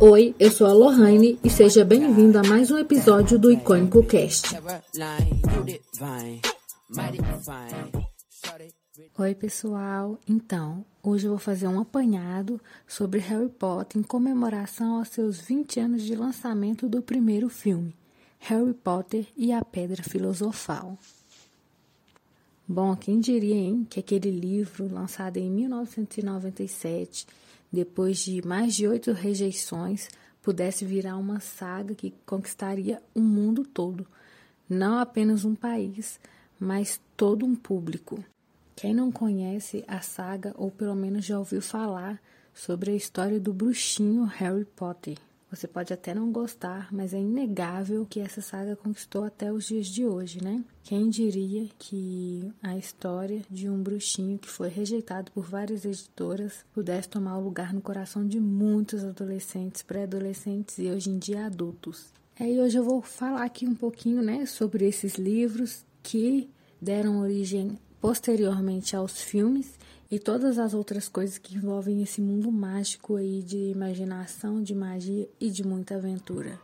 Oi, eu sou a Lohane e seja bem-vindo a mais um episódio do Icônico Cast. Oi, pessoal. Então, hoje eu vou fazer um apanhado sobre Harry Potter em comemoração aos seus 20 anos de lançamento do primeiro filme, Harry Potter e a Pedra Filosofal. Bom, quem diria, hein, que aquele livro, lançado em 1997, depois de mais de oito rejeições, pudesse virar uma saga que conquistaria o mundo todo, não apenas um país, mas todo um público. Quem não conhece a saga ou pelo menos já ouviu falar sobre a história do bruxinho Harry Potter? Você pode até não gostar, mas é inegável que essa saga conquistou até os dias de hoje, né? Quem diria que a história de um bruxinho que foi rejeitado por várias editoras pudesse tomar o lugar no coração de muitos adolescentes, pré-adolescentes e hoje em dia adultos. É, e hoje eu vou falar aqui um pouquinho, né, sobre esses livros que deram origem posteriormente aos filmes e todas as outras coisas que envolvem esse mundo mágico aí de imaginação, de magia e de muita aventura.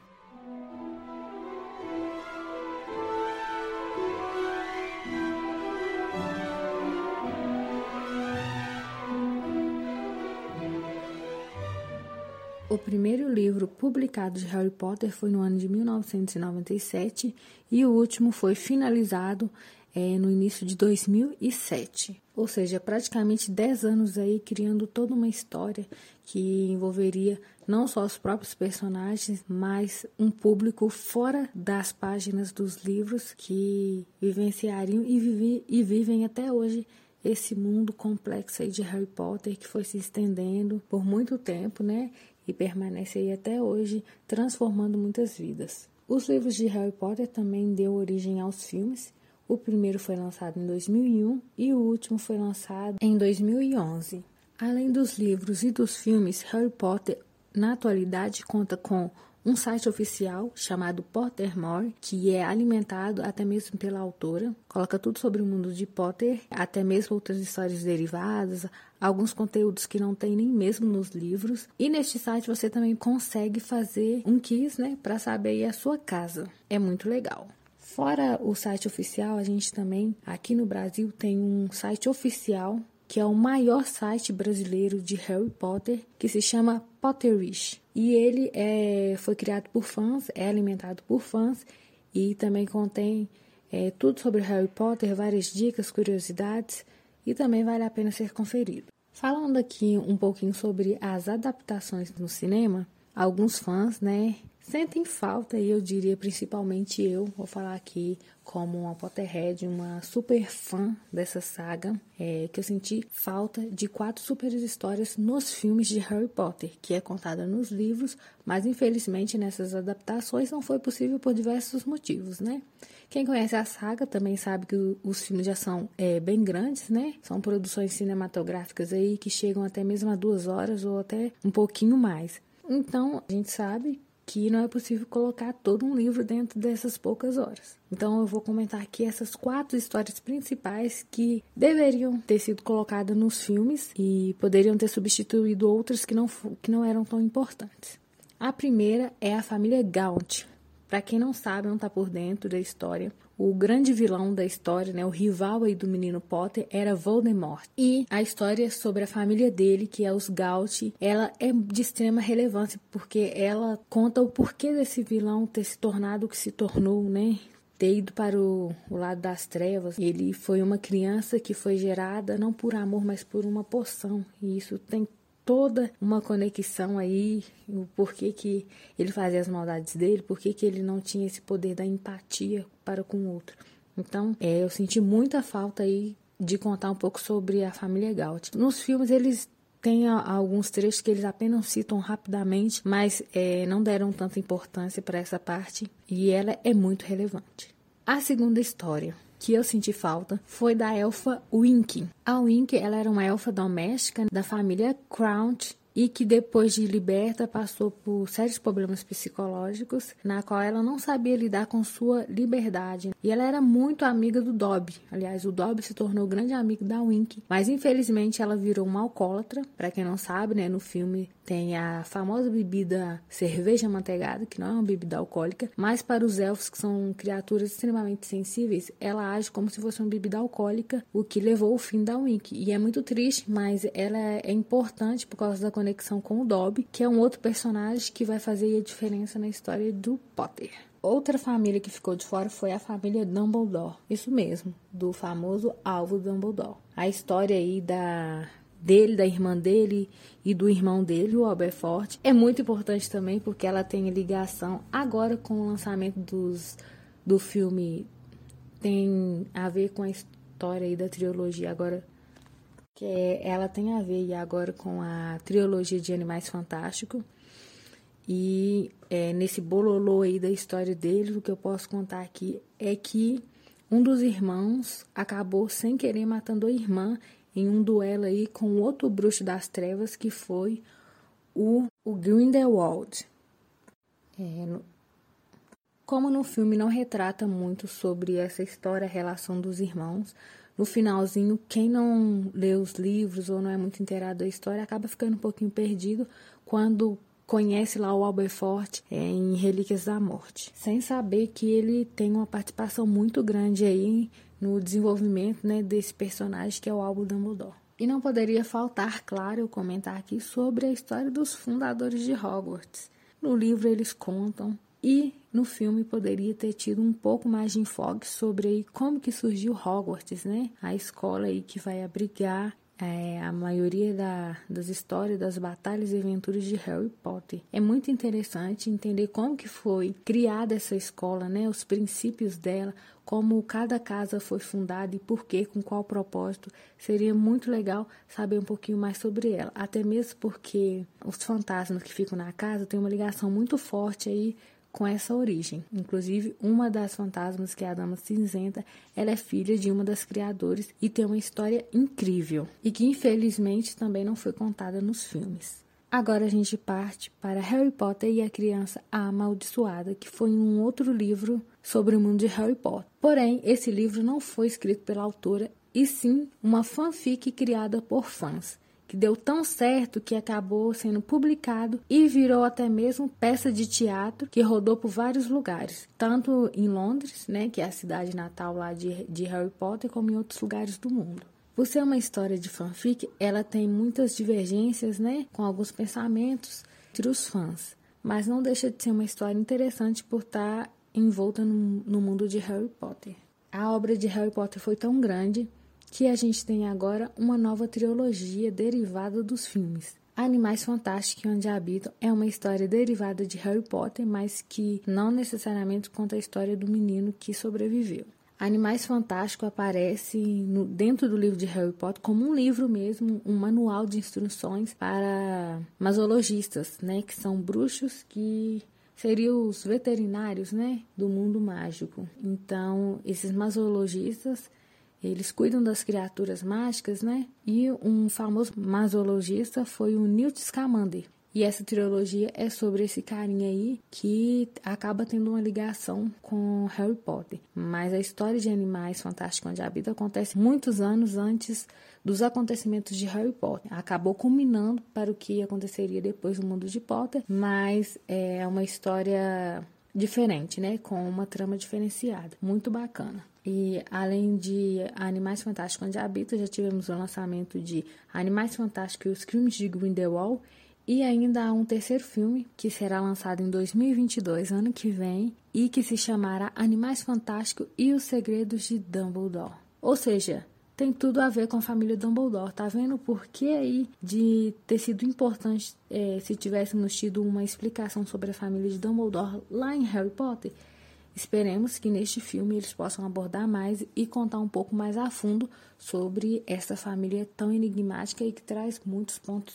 O primeiro livro publicado de Harry Potter foi no ano de 1997 e o último foi finalizado é, no início de 2007. Ou seja, praticamente 10 anos aí criando toda uma história que envolveria não só os próprios personagens, mas um público fora das páginas dos livros que vivenciariam e, e vivem até hoje esse mundo complexo aí de Harry Potter que foi se estendendo por muito tempo, né? E permanece aí até hoje, transformando muitas vidas. Os livros de Harry Potter também deu origem aos filmes, o primeiro foi lançado em 2001 e o último foi lançado em 2011. Além dos livros e dos filmes, Harry Potter na atualidade conta com um site oficial chamado Pottermore, que é alimentado até mesmo pela autora. Coloca tudo sobre o mundo de Potter, até mesmo outras histórias derivadas, alguns conteúdos que não tem nem mesmo nos livros. E neste site você também consegue fazer um quiz, né, para saber a sua casa. É muito legal. Fora o site oficial, a gente também aqui no Brasil tem um site oficial que é o maior site brasileiro de Harry Potter, que se chama Potterish. E ele é, foi criado por fãs, é alimentado por fãs e também contém é, tudo sobre Harry Potter, várias dicas, curiosidades e também vale a pena ser conferido. Falando aqui um pouquinho sobre as adaptações no cinema, alguns fãs, né, sentem falta, e eu diria principalmente eu, vou falar aqui como uma Potterhead, uma super fã dessa saga, é, que eu senti falta de quatro super histórias nos filmes de Harry Potter, que é contada nos livros, mas infelizmente nessas adaptações não foi possível por diversos motivos, né? Quem conhece a saga também sabe que os filmes já são é, bem grandes, né? São produções cinematográficas aí que chegam até mesmo a duas horas ou até um pouquinho mais. Então, a gente sabe que não é possível colocar todo um livro dentro dessas poucas horas. Então eu vou comentar aqui essas quatro histórias principais que deveriam ter sido colocadas nos filmes e poderiam ter substituído outras que não, que não eram tão importantes. A primeira é a família Gaunt. Para quem não sabe, não está por dentro da história, o grande vilão da história, né, o rival aí do menino Potter, era Voldemort. E a história sobre a família dele, que é os Gaut, ela é de extrema relevância, porque ela conta o porquê desse vilão ter se tornado o que se tornou, né? ter ido para o, o, lado das trevas. Ele foi uma criança que foi gerada não por amor, mas por uma poção. E isso tem toda uma conexão aí, o porquê que ele fazia as maldades dele, porquê que ele não tinha esse poder da empatia para com o outro. Então, é, eu senti muita falta aí de contar um pouco sobre a família Gaut. Nos filmes eles têm alguns trechos que eles apenas citam rapidamente, mas é, não deram tanta importância para essa parte e ela é muito relevante. A segunda história que eu senti falta foi da elfa Wink. A Wink ela era uma elfa doméstica da família Crouch e que depois de liberta passou por sérios problemas psicológicos, na qual ela não sabia lidar com sua liberdade. E ela era muito amiga do Dobby. Aliás, o Dobby se tornou grande amigo da Wink, mas infelizmente ela virou uma alcoólatra. Para quem não sabe, né, no filme tem a famosa bebida cerveja manteigada, que não é uma bebida alcoólica, mas para os elfos, que são criaturas extremamente sensíveis, ela age como se fosse uma bebida alcoólica, o que levou ao fim da Wink. E é muito triste, mas ela é importante por causa da conexão com o Dobby, que é um outro personagem que vai fazer a diferença na história do Potter. Outra família que ficou de fora foi a família Dumbledore. Isso mesmo, do famoso alvo Dumbledore. A história aí da dele, da irmã dele e do irmão dele, o Alberfort. É muito importante também porque ela tem ligação agora com o lançamento dos, do filme, tem a ver com a história aí da trilogia agora, que é, ela tem a ver agora com a trilogia de Animais Fantásticos. E é, nesse bololô aí da história dele, o que eu posso contar aqui é que um dos irmãos acabou sem querer matando a irmã em um duelo aí com outro bruxo das trevas que foi o, o Grindelwald. É, no, como no filme não retrata muito sobre essa história, a relação dos irmãos, no finalzinho, quem não lê os livros ou não é muito inteirado da história acaba ficando um pouquinho perdido quando conhece lá o Alberfort é, em Relíquias da Morte, sem saber que ele tem uma participação muito grande aí no desenvolvimento né, desse personagem que é o Albo Dumbledore. E não poderia faltar, claro, eu comentar aqui sobre a história dos fundadores de Hogwarts. No livro eles contam e no filme poderia ter tido um pouco mais de enfoque sobre aí como que surgiu Hogwarts, né? A escola aí que vai abrigar é, a maioria da, das histórias, das batalhas e aventuras de Harry Potter. É muito interessante entender como que foi criada essa escola, né? Os princípios dela, como cada casa foi fundada e por quê, com qual propósito. Seria muito legal saber um pouquinho mais sobre ela, até mesmo porque os fantasmas que ficam na casa têm uma ligação muito forte aí com essa origem. Inclusive, uma das fantasmas, que é a Dama Cinzenta, ela é filha de uma das criadoras e tem uma história incrível e que infelizmente também não foi contada nos filmes. Agora a gente parte para Harry Potter e a Criança Amaldiçoada, que foi um outro livro sobre o mundo de Harry Potter. Porém, esse livro não foi escrito pela autora, e sim uma fanfic criada por fãs que deu tão certo que acabou sendo publicado e virou até mesmo peça de teatro que rodou por vários lugares, tanto em Londres, né, que é a cidade natal lá de, de Harry Potter, como em outros lugares do mundo. Por ser uma história de fanfic, ela tem muitas divergências, né, com alguns pensamentos entre os fãs, mas não deixa de ser uma história interessante por estar envolta no, no mundo de Harry Potter. A obra de Harry Potter foi tão grande que a gente tem agora uma nova trilogia derivada dos filmes. Animais Fantásticos Onde Habitam é uma história derivada de Harry Potter, mas que não necessariamente conta a história do menino que sobreviveu. Animais Fantásticos aparece no, dentro do livro de Harry Potter como um livro mesmo, um manual de instruções para masologistas, né, que são bruxos que seriam os veterinários, né, do mundo mágico. Então, esses masologistas eles cuidam das criaturas mágicas, né? E um famoso masologista foi o Newt Scamander. E essa trilogia é sobre esse carinha aí que acaba tendo uma ligação com Harry Potter. Mas a história de Animais Fantásticos onde habita acontece muitos anos antes dos acontecimentos de Harry Potter. Acabou culminando para o que aconteceria depois no mundo de Potter, mas é uma história diferente, né? Com uma trama diferenciada. Muito bacana. E além de Animais Fantásticos Onde Habita, já tivemos o lançamento de Animais Fantásticos e os Crimes de Grindelwald. E ainda há um terceiro filme que será lançado em 2022, ano que vem, e que se chamará Animais Fantásticos e os Segredos de Dumbledore. Ou seja, tem tudo a ver com a família Dumbledore. Tá vendo por que aí de ter sido importante é, se tivéssemos tido uma explicação sobre a família de Dumbledore lá em Harry Potter? Esperemos que neste filme eles possam abordar mais e contar um pouco mais a fundo sobre essa família tão enigmática e que traz muitos pontos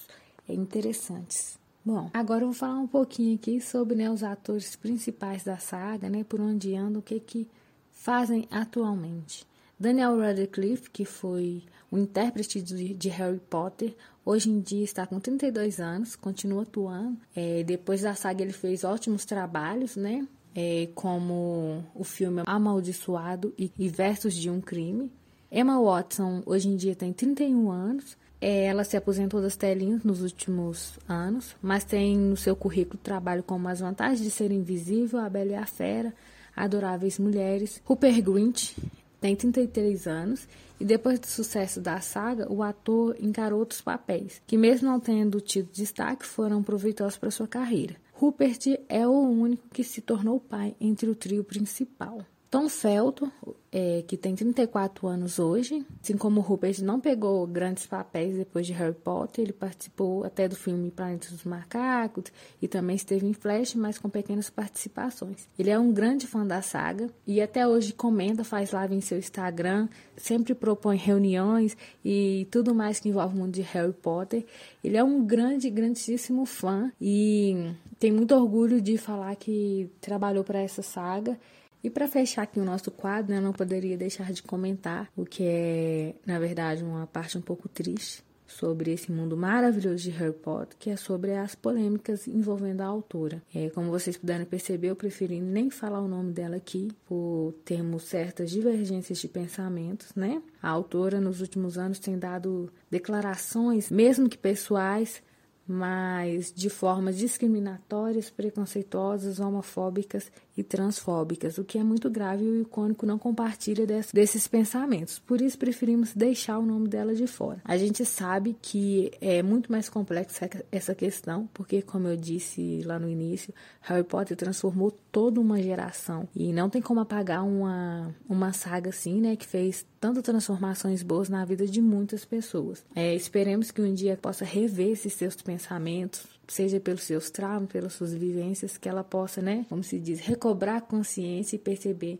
interessantes. Bom, agora eu vou falar um pouquinho aqui sobre né, os atores principais da saga, né, por onde andam, o que, que fazem atualmente. Daniel Radcliffe, que foi o intérprete de, de Harry Potter, hoje em dia está com 32 anos, continua atuando. É, depois da saga ele fez ótimos trabalhos, né? É, como o filme Amaldiçoado e, e Versos de um Crime. Emma Watson hoje em dia tem 31 anos, é, ela se aposentou das telinhas nos últimos anos, mas tem no seu currículo trabalho como As Vantagens de Ser Invisível, A Bela e a Fera, Adoráveis Mulheres. Rupert Grint tem 33 anos e depois do sucesso da saga, o ator encarou outros papéis, que mesmo não tendo tido destaque, foram proveitosos para sua carreira. Rupert é o único que se tornou pai entre o trio principal. Tom Felton, é, que tem 34 anos hoje, assim como Rupert não pegou grandes papéis depois de Harry Potter, ele participou até do filme Planeta dos Macacos e também esteve em Flash, mas com pequenas participações. Ele é um grande fã da saga e até hoje comenta, faz live em seu Instagram, sempre propõe reuniões e tudo mais que envolve o mundo de Harry Potter. Ele é um grande, grandíssimo fã e tem muito orgulho de falar que trabalhou para essa saga e para fechar aqui o nosso quadro, eu não poderia deixar de comentar o que é, na verdade, uma parte um pouco triste sobre esse mundo maravilhoso de Harry Potter, que é sobre as polêmicas envolvendo a autora. É, como vocês puderam perceber, eu preferi nem falar o nome dela aqui, por termos certas divergências de pensamentos, né? A autora, nos últimos anos, tem dado declarações, mesmo que pessoais, mas de formas discriminatórias, preconceituosas, homofóbicas e transfóbicas, o que é muito grave e o icônico não compartilha desse, desses pensamentos. Por isso preferimos deixar o nome dela de fora. A gente sabe que é muito mais complexa essa questão, porque como eu disse lá no início, Harry Potter transformou toda uma geração e não tem como apagar uma, uma saga assim, né, que fez tantas transformações boas na vida de muitas pessoas. É, esperemos que um dia possa rever esses seus pensamentos, seja pelos seus traumas, pelas suas vivências, que ela possa, né, como se diz, recobrar a consciência e perceber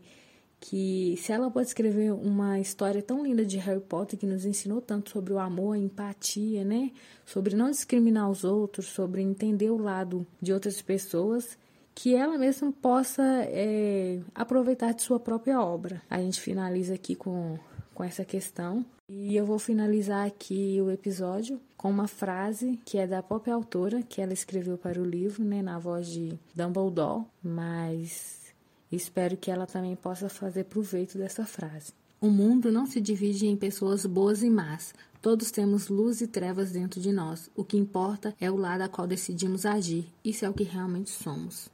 que se ela pode escrever uma história tão linda de Harry Potter que nos ensinou tanto sobre o amor, a empatia, né, sobre não discriminar os outros, sobre entender o lado de outras pessoas, que ela mesma possa é, aproveitar de sua própria obra. A gente finaliza aqui com, com essa questão. E eu vou finalizar aqui o episódio com uma frase que é da própria autora, que ela escreveu para o livro, né, na voz de Dumbledore, mas espero que ela também possa fazer proveito dessa frase. O mundo não se divide em pessoas boas e más. Todos temos luz e trevas dentro de nós. O que importa é o lado a qual decidimos agir. Isso é o que realmente somos.